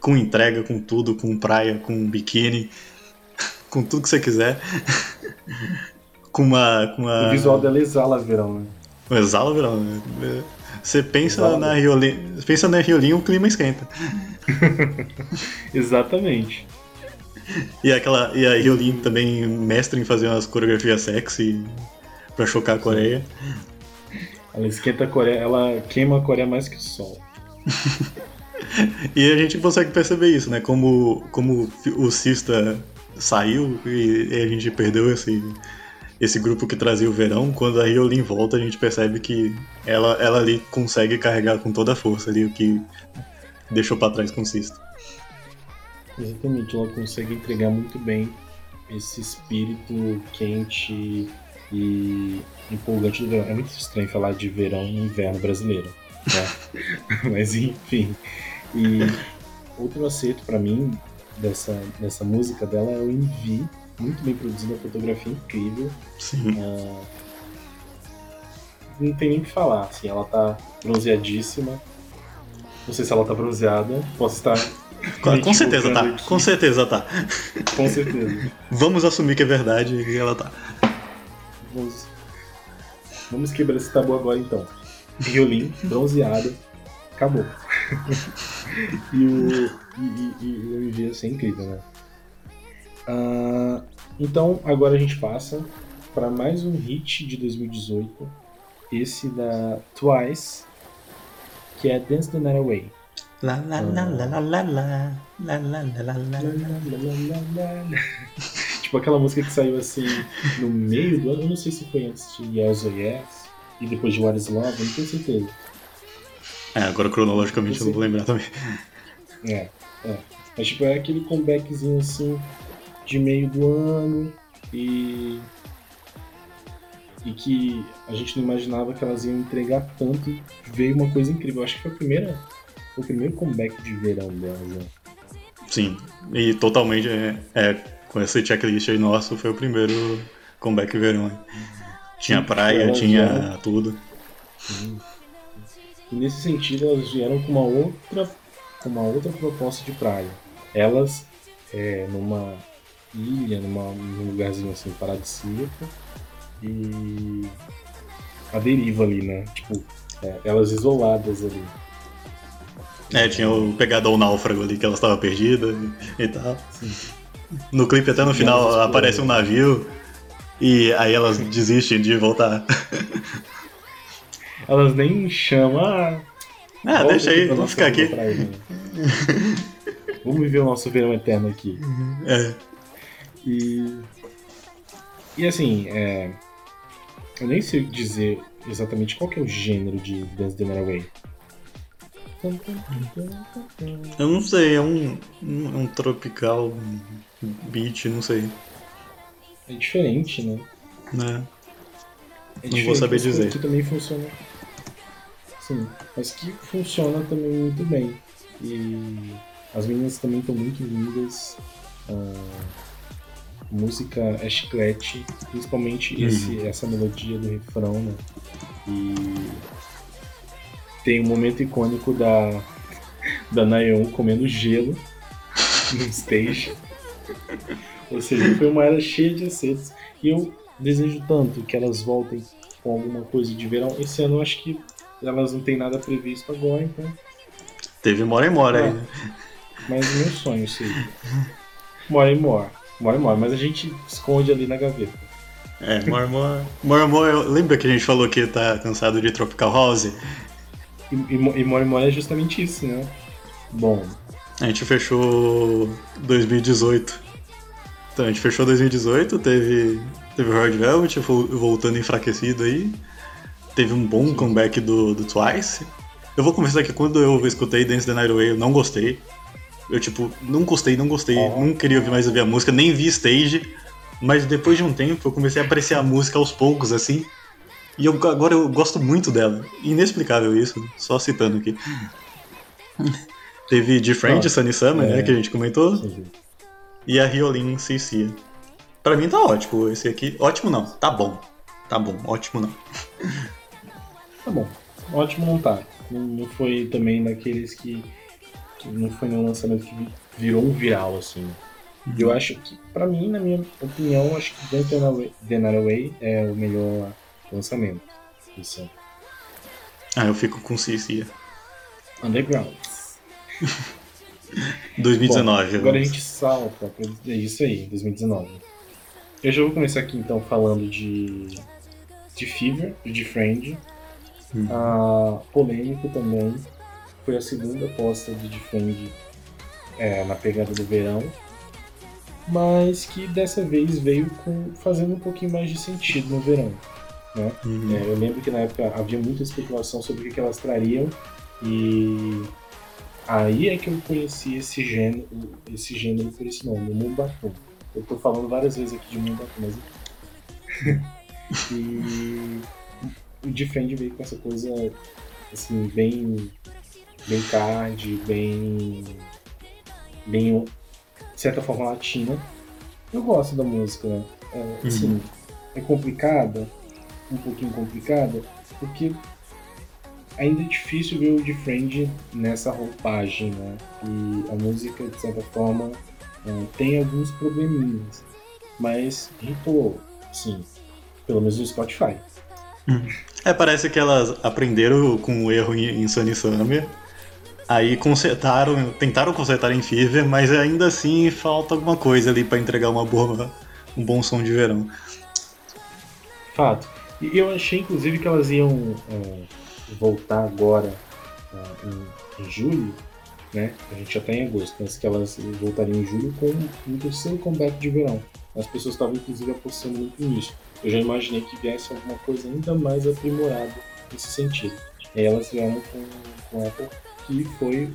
A: com entrega, com tudo, com praia, com biquíni, com tudo que você quiser. com uma, com uma.
B: O visual dela exala verão, né?
A: Exala verão, né? Você pensa exala. na Riolin, pensa na Riolin, o clima esquenta.
B: Exatamente.
A: E aquela e a Riolin também mestre em fazer umas coreografias sexy para chocar a Coreia.
B: Ela esquenta a Coreia, ela queima a Coreia mais que o sol.
A: e a gente consegue perceber isso, né? Como, como o Cista saiu e, a gente perdeu esse, esse grupo que trazia o verão, quando a Riolin volta, a gente percebe que ela, ela ali consegue carregar com toda a força ali o que deixou para trás com o Sisto.
B: Exatamente, ela consegue entregar muito bem esse espírito quente e empolgante do verão. É muito estranho falar de verão e inverno brasileiro, né? Mas enfim. E outro acerto para mim dessa, dessa música dela é o Envy, muito bem produzida, fotografia incrível.
A: Sim. Uh,
B: não tem nem o que falar, assim, ela tá bronzeadíssima. Não sei se ela tá bronzeada, posso estar.
A: Com, certeza tá,
B: aqui.
A: com certeza tá.
B: Com certeza.
A: Vamos assumir que é verdade e ela tá.
B: Vamos, Vamos quebrar esse tabu agora então. Violin, bronzeada, acabou. e o. E, e, e o MV assim, é incrível, né? Uh, então, agora a gente passa para mais um hit de 2018, esse da Twice, que é Dance the Night Away.
A: La la la la la la la la la la la
B: la Tipo aquela música que saiu assim no meio do ano, eu não sei se foi antes de Yes or Yes e depois de What is Love, eu não tenho certeza.
A: É, agora cronologicamente eu não vou lembrar também.
B: É, é. Mas tipo, é aquele comebackzinho assim de meio do ano e e que a gente não imaginava que elas iam entregar tanto. Veio uma coisa incrível. Acho que foi a primeira, o primeiro comeback de verão delas. Né?
A: Sim, e totalmente é, é, com esse checklist aí nosso foi o primeiro comeback de verão. Né? Tinha praia, tinha vieram... tudo.
B: E nesse sentido elas vieram com uma outra, com uma outra proposta de praia. Elas é, numa ilha, numa, num lugarzinho assim paradisíaco e a deriva ali, né? Tipo, é, elas isoladas ali.
A: É, tinha o pegador náufrago ali que ela estava perdida e tal. Sim. No clipe até no final aparece um navio e aí elas desistem de voltar.
B: Elas nem chamam. Ah,
A: ah deixa aí, vamos ficar aqui.
B: Praia, né? vamos viver o nosso verão eterno aqui.
A: É.
B: E, e assim, é, Eu nem sei dizer exatamente qual que é o gênero de Dance the Night Away.
A: Eu não sei, é um, um, um tropical beat, não sei.
B: É diferente, né?
A: Né?
B: É
A: Não vou saber dizer.
B: Que também funciona. Sim, mas que funciona também muito bem. E as meninas também estão muito lindas. A música é chiclete, principalmente
A: Uhum.
B: esse, essa melodia do refrão, né? E tem um momento icônico da, da Nayeon comendo gelo no stage. Ou seja, foi uma era cheia de acertos. E eu desejo tanto que elas voltem com alguma coisa de verão. Esse ano eu acho que elas não têm nada previsto agora, então.
A: Teve Mora e Mora aí,
B: É.
A: né?
B: Mas meu sonho seria. Mora e mora. Mora mora, mas a gente esconde ali na gaveta.
A: É, Mora Mora. Mora Mora, eu- lembra que a gente falou que tá cansado de Tropical House?
B: E, e, e mora mora é justamente isso, né? Bom,
A: A gente fechou 2018. Então, a gente fechou 2018, teve, teve Hard Velvet vol- voltando enfraquecido aí. Teve um bom comeback do, do Twice. Eu vou confessar que quando eu escutei Dance the Night Away, eu não gostei. Eu, tipo, não gostei, não gostei,
B: Oh.
A: não queria ouvir mais ouvir a música, nem vi stage. Mas depois de um tempo, eu comecei a apreciar a música aos poucos, assim. E eu, agora eu gosto muito dela. Inexplicável isso, só citando aqui. Teve de Friend,
B: Ah,
A: Sunny Summer,
B: é.
A: né, que a gente comentou.
B: sim.
A: E a Riolin Cicia. Pra mim tá ótimo esse aqui. Ótimo não, tá bom. Tá bom, ótimo não.
B: Tá bom. Ótimo não tá. Não foi também daqueles que, que não foi nenhum lançamento que vi- virou um viral, assim. Eu acho que, pra mim, na minha opinião, acho que the Night Away- The Night Away é o melhor lançamento. Isso.
A: Ah, eu fico com Cicia.
B: Underground.
A: 2019.
B: Bom, agora a gente salta é isso aí, 2019. Eu já vou começar aqui então falando de, de Fever, de Friend.
A: Hum.
B: Ah, polêmico também. Foi a segunda aposta de Defend é, na pegada do verão. Mas que dessa vez veio com, fazendo um pouquinho mais de sentido no verão. Né?
A: Uhum.
B: É, eu lembro que na época havia muita especulação sobre o que elas trariam e aí é que eu conheci esse gênero, esse gênero por esse nome, o Mumbatum. Eu tô falando várias vezes aqui de Mumbatum, mas e o Defend veio com essa coisa assim bem bem card, bem bem de certa forma latina. Eu gosto da música, né? É, assim, é complicada, um pouquinho complicada, porque ainda é difícil ver o Defriend nessa roupagem, né? E a música, de certa forma, é, tem alguns probleminhas, mas hitou, sim, pelo menos no Spotify.
A: É, parece que elas aprenderam com o erro em em Sunny Summer. Aí consertaram, tentaram consertar em Fever, mas ainda assim falta alguma coisa ali pra entregar uma boa, um bom som de verão.
B: Fato. E eu achei, inclusive, que elas iam é, voltar agora é, em, em julho, né? A gente já tá em agosto, mas que elas voltariam em julho com um terceiro comeback de verão. As pessoas estavam, inclusive, apostando muito nisso. Eu já imaginei que viesse alguma coisa ainda mais aprimorada nesse sentido. E elas vieram com, com Apple, que foi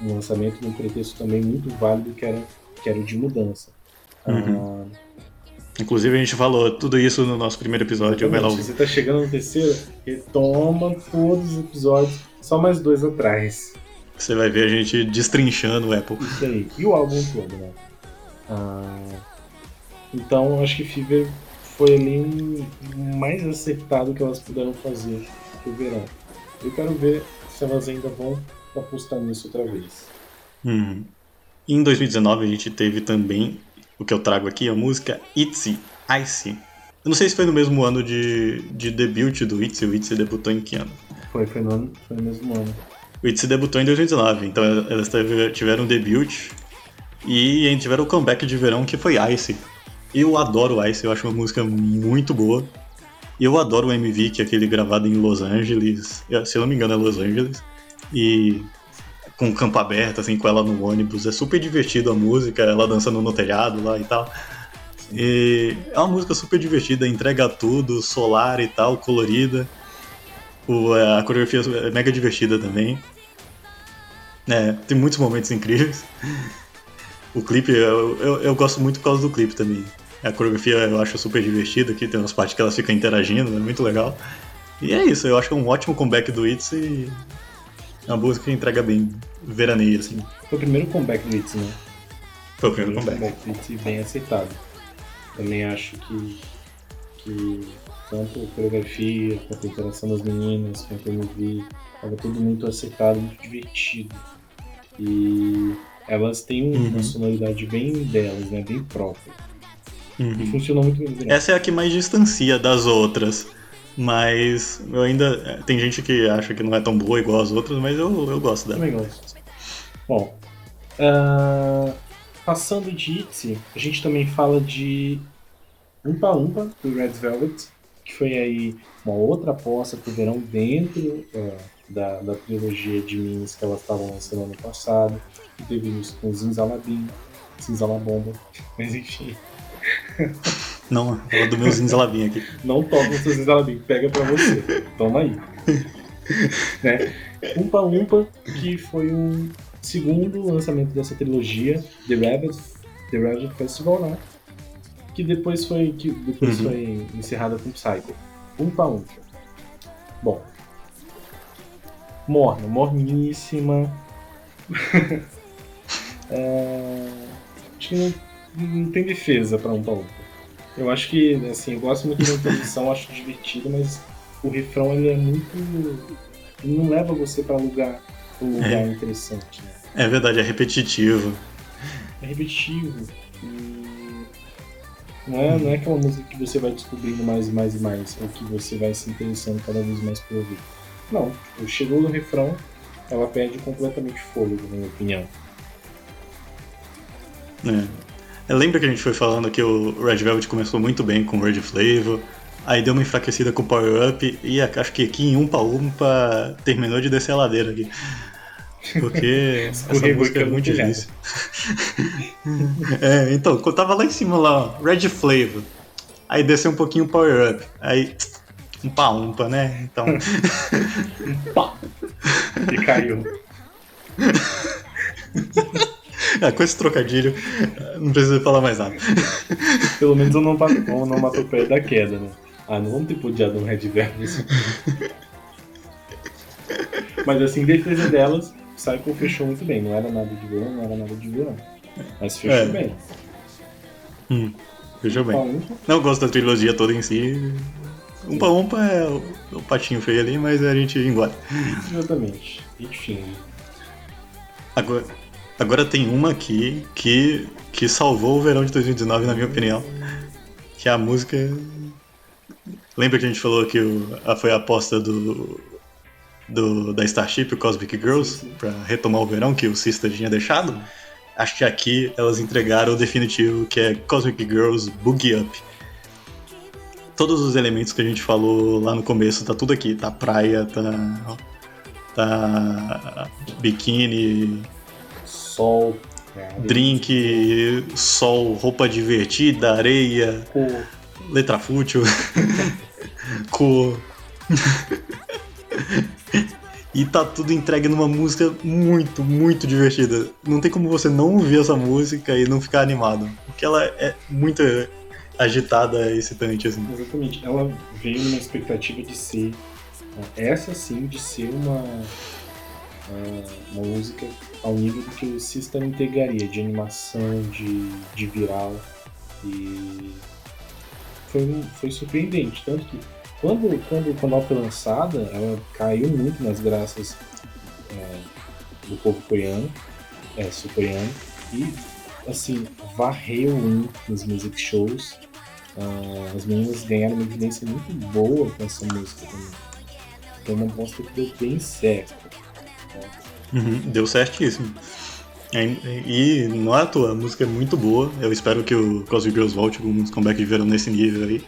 B: um, um lançamento num pretexto também muito válido, que era, que era o de mudança.
A: Uhum.
B: Ah,
A: Inclusive a gente falou tudo isso no nosso primeiro episódio. vai lá.
B: Você tá chegando no terceiro, retoma todos os episódios, só mais dois atrás.
A: Você vai ver a gente destrinchando o Apple.
B: Isso aí. E o álbum todo, né? Ah, então, acho que Fever foi ali um mais acertado que elas puderam fazer pro verão. Eu quero ver se elas ainda vão apostar nisso outra vez.
A: Uhum. Em 2019 a gente teve também o que eu trago aqui, a música Itzy, Icy. Eu não sei se foi no mesmo ano de, de debut do Itzy, o Itzy debutou em que ano?
B: Foi, foi no, ano, foi no mesmo ano.
A: O Itzy debutou em 2019, então elas tiveram um debut e tiveram o comeback de verão que foi Icy. Eu adoro Icy, eu acho uma música muito boa. Eu adoro o MV, que é aquele gravado em Los Angeles, se eu não me engano é Los Angeles, e com o campo aberto, assim, com ela no ônibus. É super divertido a música, ela dançando no telhado lá e tal. E é uma música super divertida, entrega tudo, solar e tal, colorida. O, a coreografia é mega divertida também. É, tem muitos momentos incríveis. O clipe, eu, eu, eu, gosto muito por causa do clipe também. A coreografia eu acho super divertida, aqui tem umas partes que elas ficam interagindo, é muito legal. E é isso, eu acho que é um ótimo comeback do ITZY é uma música que entrega bem veraneio, assim.
B: Foi o primeiro comeback do ITZY, né?
A: Foi o primeiro, primeiro
B: comeback. do ITZY bem aceitado. Também acho que, que tanto a coreografia, quanto a interação das meninas, quanto o MV, estava tudo muito aceitado, muito divertido. E elas têm uma uhum. sonoridade bem delas, né? Bem própria. Uhum. E funcionou muito bem.
A: Essa é a que mais distancia das outras. Mas eu ainda. Tem gente que acha que não é tão boa igual as outras, mas eu, eu gosto dela.
B: Também gosto. Bom. Uh, passando de ITZY, a gente também fala de Umpa Umpa, do Red Velvet, que foi aí uma outra aposta pro verão dentro uh, da, da trilogia de minis que elas estavam lançando ano passado. Que teve isso com Zinzalabim, Zinzalabomba, mas enfim.
A: Não, fala do meu Zinzalabim aqui.
B: Não toca o seu Zinzalabim, pega pra você. Toma aí. né? Umpa Umpa, que foi um segundo lançamento dessa trilogia, The Rabbit, The Rabbit Festival, né? Que depois foi, que depois uhum. foi encerrada com Psycho. Umpa Umpa. Bom. Morna, morníssima. é... Acho que não, não tem defesa pra Umpa Umpa. Eu acho que, assim, eu gosto muito da introdução, acho divertido, mas o refrão ele é muito. Ele não leva você para lugar, um lugar é. interessante. Né?
A: É verdade, é repetitivo.
B: É repetitivo. E... Não é, não é aquela música que você vai descobrindo mais e mais e mais, ou que você vai se interessando cada vez mais por ouvir. Não, tipo, chegou no refrão, ela perde completamente fôlego, na minha opinião.
A: É. Lembra que a gente foi falando que o Red Velvet começou muito bem com o Red Flavor, aí deu uma enfraquecida com o Power Up e acho que aqui em Umpa Umpa terminou de descer a ladeira aqui. Porque essa música é muito difícil. é, então, eu tava lá em cima lá, ó, Red Flavor. Aí desceu um pouquinho o Power Up. Aí. Umpa Umpa, né? Então.
B: Pá! E caiu.
A: Ah, com esse trocadilho, não precisa falar mais nada.
B: Pelo menos eu não, não, não matou perto da queda, né? Ah, não vamos ter podiado um Red Velvet. Mas assim, em defesa delas, Psycho fechou muito bem. Não era nada de vilão, não era nada de vilão. Mas fechou é. bem.
A: Hum, fechou bem. Umpa. Não gosto da trilogia toda em si. Umpa Umpa é o, o patinho feio ali, mas a gente engole.
B: Exatamente. Enfim.
A: Agora, Agora tem uma aqui que, que salvou o verão de 2019, na minha opinião. Que é a música. Lembra que a gente falou que o, a, foi a aposta do, do, da Starship, o Cosmic Girls, para retomar o verão que o Sister tinha deixado? Acho que aqui elas entregaram o definitivo, que é Cosmic Girls Boogie Up. Todos os elementos que a gente falou lá no começo, tá tudo aqui. Tá praia, tá. Tá. biquíni,
B: sol.
A: É, Drink, sol, roupa divertida, areia, cor. letra fútil, cor. e tá tudo entregue numa música muito, muito divertida. Não tem como você não ouvir essa música e não ficar animado. Porque ela é muito agitada, excitante, assim.
B: Exatamente. Ela veio numa expectativa de ser, essa sim, de ser uma, uma música ao nível do que o System integraria de animação, de, de viral. E foi, foi surpreendente. Tanto que quando, quando, quando ela foi lançada, ela caiu muito nas graças é, do povo coreano, é, sul-coreano, e assim, varreu um nos music shows. Uh, as meninas ganharam uma evidência muito boa com essa música também. Foi uma bosta que deu bem certo.
A: Uhum, deu certíssimo. E não é à toa, a música é muito boa. Eu espero que o Cosmic Girls volte com uns comeback de verão nesse nível aí.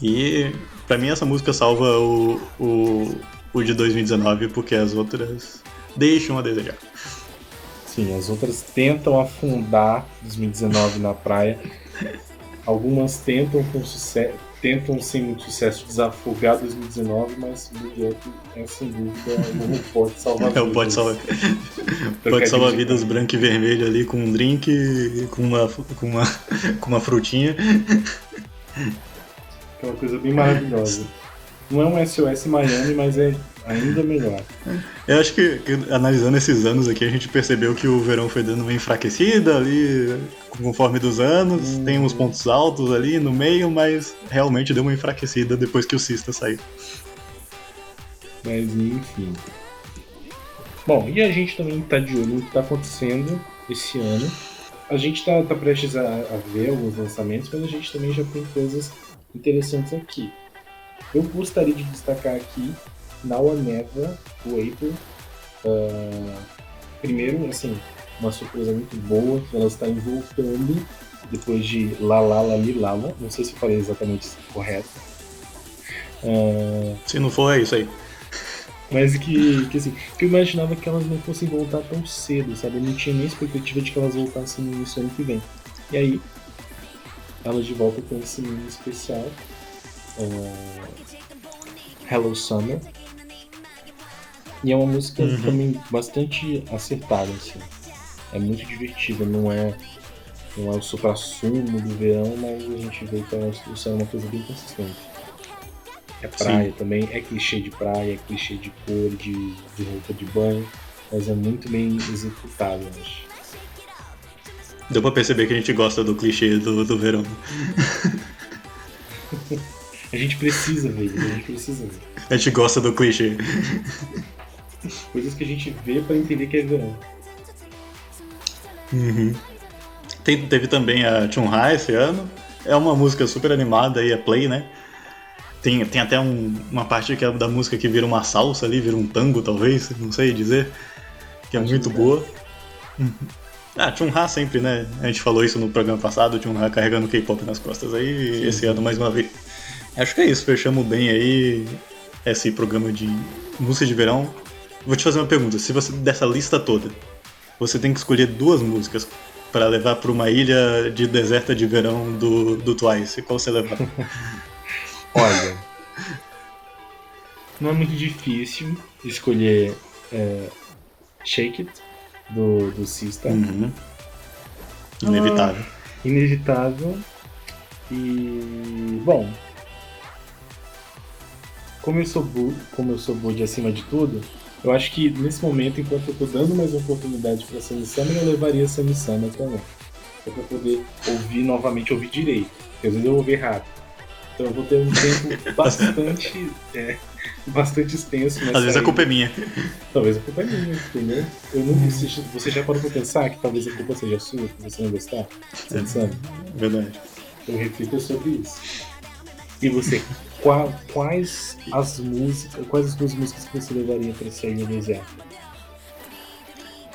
A: E pra mim essa música salva o, o, o de 2019 porque as outras deixam a desejar.
B: Sim, as outras tentam afundar 2019 na praia. Algumas tentam com sucesso, tentam sem muito sucesso desafogar 2019, mas Big Up é sem dúvida o pode salvar vidas.
A: É o pode salvar, pode salvar vidas branco e vermelho ali com um drink, com uma, com uma, com uma frutinha.
B: É uma coisa bem maravilhosa. Não é um SOS Miami, mas é ainda melhor.
A: Eu acho que, que, analisando esses anos aqui, a gente percebeu que o verão foi dando uma enfraquecida ali, conforme dos anos. Hum. Tem uns pontos altos ali no meio, mas realmente deu uma enfraquecida depois que o Sista saiu.
B: Mas enfim. Bom, e a gente também está de olho no que está acontecendo esse ano. A gente está tá prestes a, a ver alguns lançamentos, mas a gente também já tem coisas interessantes aqui. Eu gostaria de destacar aqui Now or Never, do April. Uh, primeiro, assim, uma surpresa muito boa, que ela está voltando depois de La La La Li Lala. Não sei se falei exatamente correto.
A: Uh, se não for, é isso aí.
B: Mas que, que, assim, que eu imaginava que elas não fossem voltar tão cedo, sabe? Eu não tinha nem expectativa de que elas voltassem no início do ano que vem. E aí, elas de volta com esse mini especial. Uh, Hello Summer, e é uma música uhum. também bastante acertada, assim. É muito divertida, não é, não é o supra-sumo do verão, mas a gente vê que isso é uma coisa bem consistente. É praia Sim. também, é clichê de praia, é clichê de cor, de, de roupa de banho, mas é muito bem executado, eu acho.
A: Deu pra perceber que a gente gosta do clichê do, do verão.
B: a gente precisa ver, a gente precisa ver.
A: A gente gosta do clichê.
B: Coisas que a gente vê para entender que é verão.
A: Uhum. Tem, teve também a Chun-Ha esse ano. É uma música super animada e é play, né? Tem, tem até um, uma parte que é da música que vira uma salsa ali, vira um tango talvez, não sei dizer. Que é Acho muito que boa. Uhum. Ah, Chun-Ha sempre, né? A gente falou isso no programa passado, Chun-Ha carregando K-pop nas costas aí, sim, esse sim. ano mais uma vez. Acho que é isso, fechamos bem aí esse programa de música de verão. Vou te fazer uma pergunta. Se você dessa lista toda, você tem que escolher duas músicas para levar para uma ilha de deserta de verão do, do Twice, qual você leva?
B: Olha, não é muito difícil escolher é, Shake It do, do Sista.
A: Uhum. Inevitável. Ah,
B: inevitável. E bom, como eu sou como eu sou de acima de tudo, eu acho que nesse momento, enquanto eu tô dando mais uma oportunidade pra Sammy Summer, eu levaria Sammy Summer também. Só pra poder ouvir novamente, ouvir direito. Porque às vezes eu ouvi rápido. Então eu vou ter um tempo bastante. é, bastante extenso.
A: Às vezes a culpa é minha.
B: Talvez a culpa é minha, entendeu? Eu não, você, você já parou pra pensar que talvez a culpa seja sua, que você não gostar?
A: Sammy Verdade.
B: Eu reflito sobre isso. E você, qual, quais as músicas, quais as duas músicas que você levaria para sair no deserto?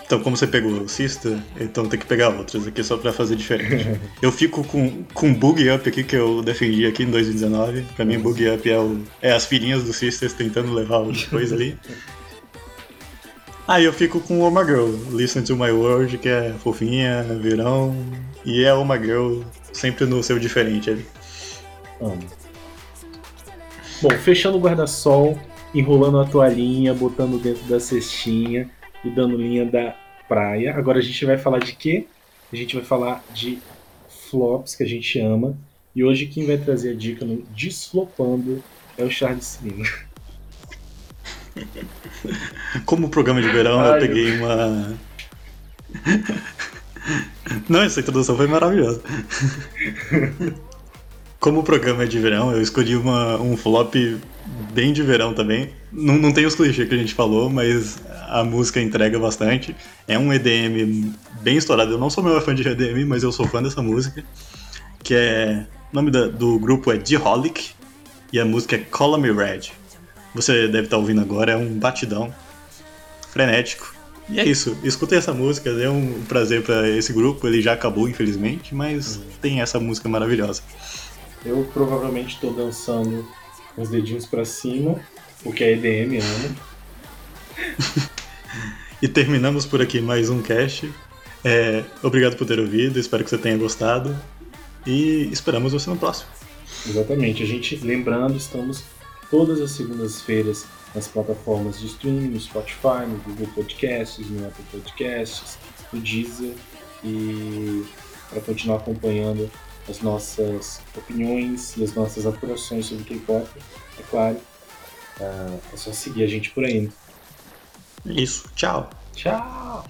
A: Então, como você pegou o Sister, então tem que pegar outras aqui só pra fazer diferente. eu fico com, com Boogie Up aqui, que eu defendi aqui em 2019. Pra mim, Boogie Up é, o, é as filhinhas do Sisters tentando levar alguma coisa ali. Aí eu fico com Oma Girl, Listen to My World, que é fofinha, verão, e é Oma Girl sempre no seu diferente ali.
B: Amo. Bom, fechando o guarda-sol, enrolando a toalhinha, botando dentro da cestinha e dando linha da praia. Agora a gente vai falar de quê? A gente vai falar de flops que a gente ama. E hoje quem vai trazer a dica no Desflopando é o Charles Lima.
A: Como programa de verão, Ai, eu peguei uma. Não, essa introdução foi maravilhosa. Como o programa é de verão, eu escolhi uma, um flop bem de verão também. Não, não tem os clichês que a gente falou, mas a música entrega bastante. É um EDM bem estourado. Eu não sou meu fã de EDM, mas eu sou fã dessa música. Que é. O nome da, do grupo é D-Holic e a música é Color Me Red. Você deve estar ouvindo agora, é um batidão frenético. E é isso, escutei essa música, é um prazer para esse grupo. Ele já acabou, infelizmente, mas tem essa música maravilhosa.
B: Eu provavelmente estou dançando os dedinhos para cima, porque é EDM, amo.
A: E terminamos por aqui mais um cast. É, obrigado por ter ouvido, espero que você tenha gostado. E esperamos você no próximo.
B: Exatamente. A gente, lembrando, estamos todas as segundas-feiras nas plataformas de streaming, no Spotify, no Google Podcasts, no Apple Podcasts, no Deezer. E para continuar acompanhando as nossas opiniões e as nossas apurações sobre K-pop, é claro, é só seguir a gente por aí.
A: Isso. Tchau.
B: Tchau.